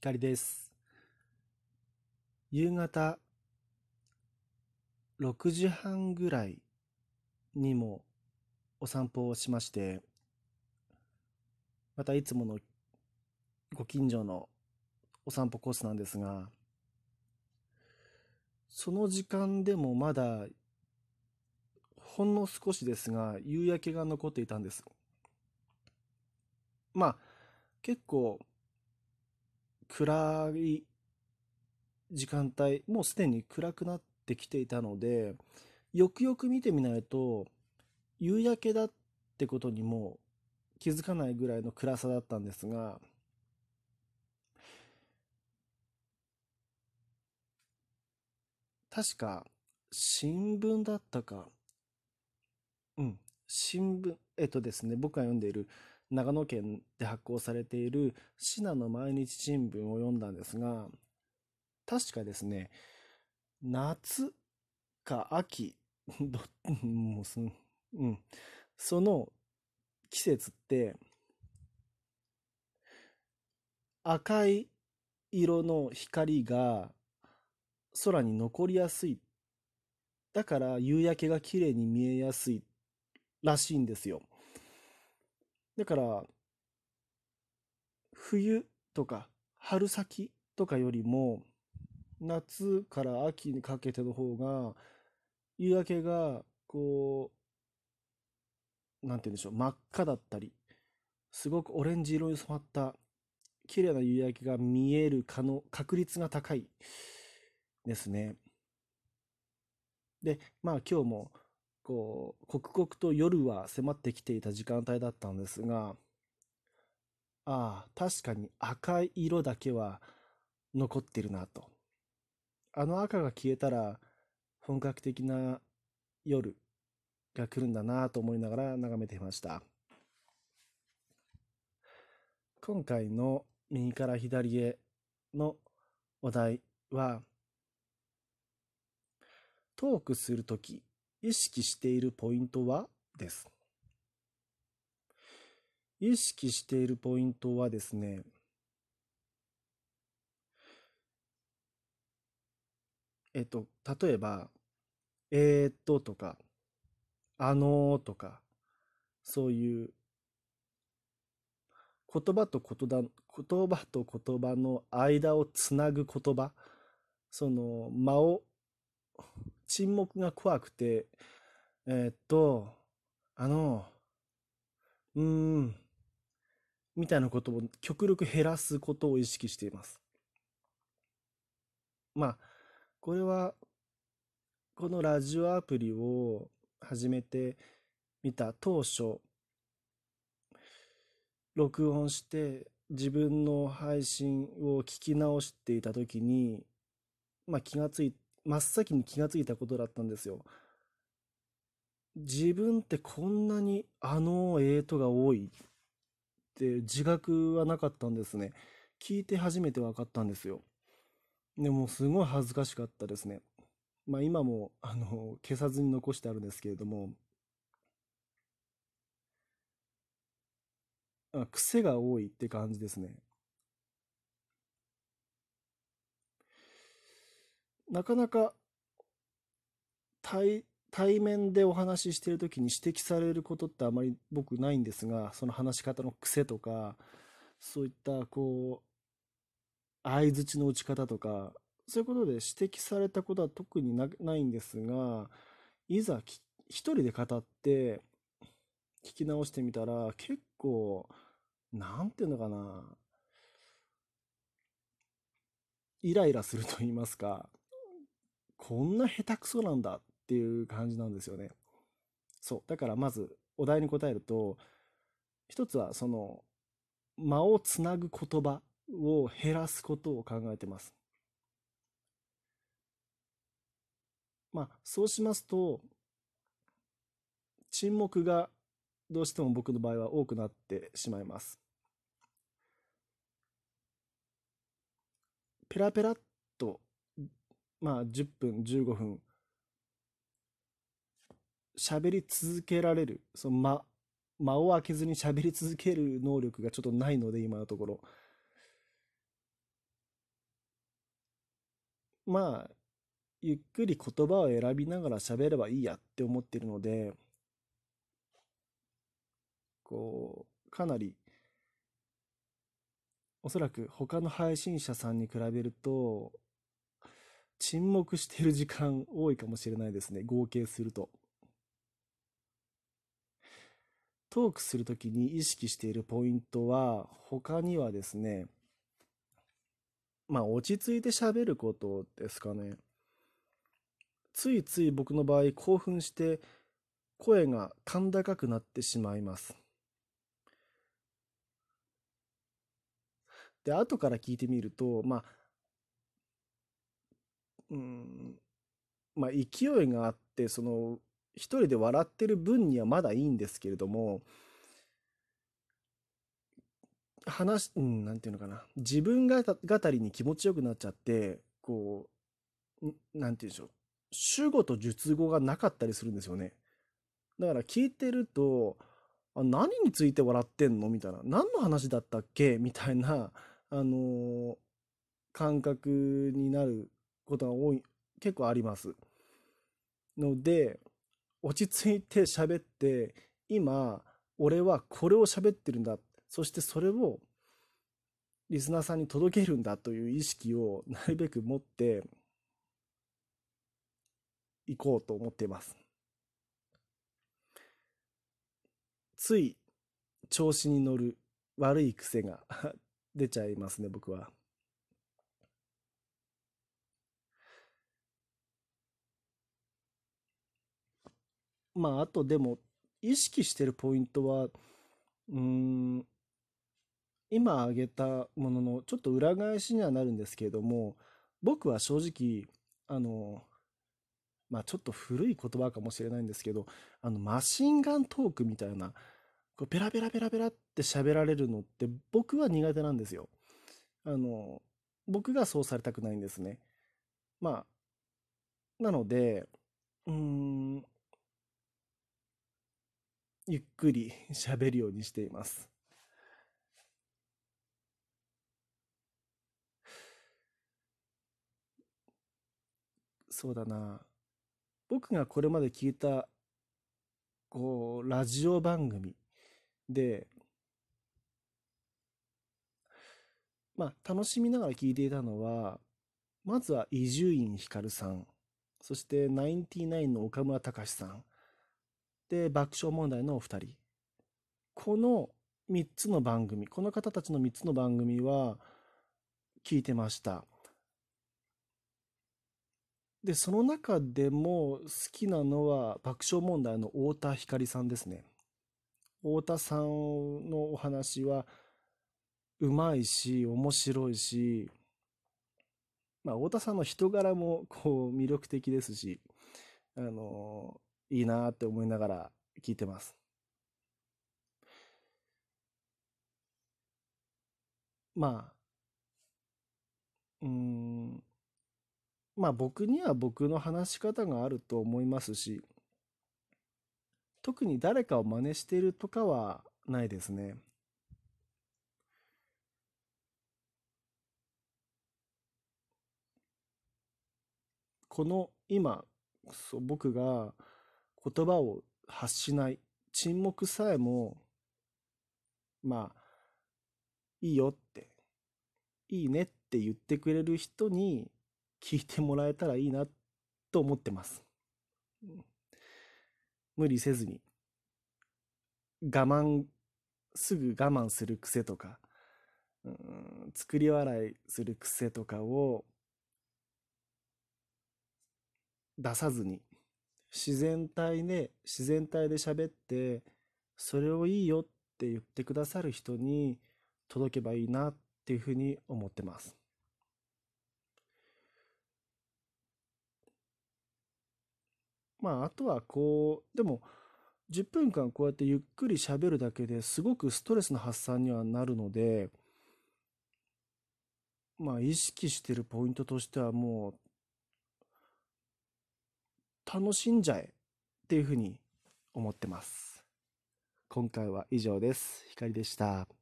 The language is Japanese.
光です。夕方6時半ぐらいにもお散歩をしまして、またいつものご近所のお散歩コースなんですが、その時間でもまだほんの少しですが夕焼けが残っていたんです。まあ結構暗い時間帯、もうすでに暗くなってきていたので、よくよく見てみないと、夕焼けだってことにも気づかないぐらいの暗さだったんですが、確か新聞だったか、うん、新聞、えっとですね、僕が読んでいる長野県で発行されている信濃毎日新聞を読んだんですが、確かですね、夏か秋、どもうすうん、その季節って、赤い色の光が空に残りやすい。だから夕焼けが綺麗に見えやすいらしいんですよ。だから、冬とか春先とかよりも、夏から秋にかけての方が、夕焼けが、こう、なんて言うんでしょう、真っ赤だったり、すごくオレンジ色に染まった綺麗な夕焼けが見える可能、確率が高いですね。で、まあ今日もこう、刻々と夜は迫ってきていた時間帯だったんですが、ああ、確かに赤い色だけは残ってるなと。あの赤が消えたら本格的な夜が来るんだなと思いながら眺めていました。今回の右から左へのお題は、トークするとき意識しているポイントはです。意識しているポイントはですね、えっと、例えば、えー、っととか、あのーとか、そういう言葉と言葉言葉と言葉の間をつなぐ言葉、その間を沈黙が怖くて、えー、っと、あの、うーん、みたいなことを極力減らすことを意識しています。まあ、これは、このラジオアプリを始めてみた当初、録音して自分の配信を聞き直していた時に、まあ気がつい真っ先に気がついたことだったんですよ。自分ってこんなにあのええとが多いって自覚はなかったんですね。聞いて初めて分かったんですよ。でもすごい恥ずかしかったですね。まあ今もあの消さずに残してあるんですけれども、あ癖が多いって感じですね。なかなか対対面でお話ししている時に指摘されることってあまり僕ないんですがその話し方の癖とかそういったこう相づちの打ち方とかそういうことで指摘されたことは特にないんですがいざ一人で語って聞き直してみたら結構なんていうのかな。イライラすると言いますか。こんな下手くそなんだっていう感じなんですよね。そう。だからまずお題に答えると、一つはその間をつなぐ言葉を減らすことを考えてます。まあ、そうしますと、沈黙がどうしても僕の場合は多くなってしまいます。ペラペラっとまあ10分、15分、喋り続けられる、その間、間を空けずに喋り続ける能力がちょっとないので、今のところ。まあ、ゆっくり言葉を選びながら喋ればいいやって思ってるので、こう、かなり、おそらく他の配信者さんに比べると、沈黙している時間多いかもしれないですね。合計すると。トークするときに意識しているポイントは、他にはですね、まあ落ち着いて喋ることですかね。ついつい僕の場合興奮して声が甲高くなってしまいます。で、後から聞いてみると、まあ、うん、まあ勢いがあって、その、一人で笑ってる分にはまだいいんですけれども、話、うん、なんていうのかな。自分が語りに気持ちよくなっちゃって、こう、なんていうんでしょう。主語と述語がなかったりするんですよね。だから聞いてると、あ何について笑ってんの？みたいな。何の話だったっけ？みたいな、あのー、感覚になることが多い、結構あります。ので、落ち着いて喋って、今、俺はこれを喋ってるんだ。そしてそれをリスナーさんに届けるんだという意識をなるべく持っていこうと思っています。つい調子に乗る悪い癖が 出ちゃいますね、僕は。まあ、あとでも、意識してるポイントは、うん、今挙げたもののちょっと裏返しにはなるんですけれども、僕は正直、あの、まあちょっと古い言葉かもしれないんですけど、あの、マシンガントークみたいな、こうペラペラペラペラって喋られるのって僕は苦手なんですよ。あの、僕がそうされたくないんですね。まあ、なので、うーん、ゆっくり喋るようにしています。そうだな。僕がこれまで聞いた、こう、ラジオ番組で、まあ、楽しみながら聞いていたのは、まずは伊集院光さん、そしてナインティナインの岡村隆史さん、で、爆笑問題のお二人。この3つの番組、この方たちの3つの番組は聞いてました。で、その中でも好きなのは爆笑問題の太田光さんですね。太田さんのお話はうまいし、面白いし、まあ、太田さんの人柄もこう魅力的ですし、あの、いいなって思いながら聞いてます。まあ、うん、まあ僕には僕の話し方があると思いますし、特に誰かを真似しているとかはないですね。この今、そう僕が言葉を発しない、沈黙さえも、まあ、いいよって、いいねって言ってくれる人に聞いてもらえたらいいなと思ってます。無理せずに。我慢、すぐ我慢する癖とか、うん、作り笑いする癖とかを出さずに、自然体で、自然体で喋って、それをいいよって言ってくださる人に届けばいいなっていうふうに思ってます。まあ、あとはこう、でも、10分間こうやってゆっくり喋るだけですごくストレスの発散にはなるので、まあ、意識してるポイントとしてはもう、楽しんじゃえっていうふうに思ってます。今回は以上です。ひかりでした。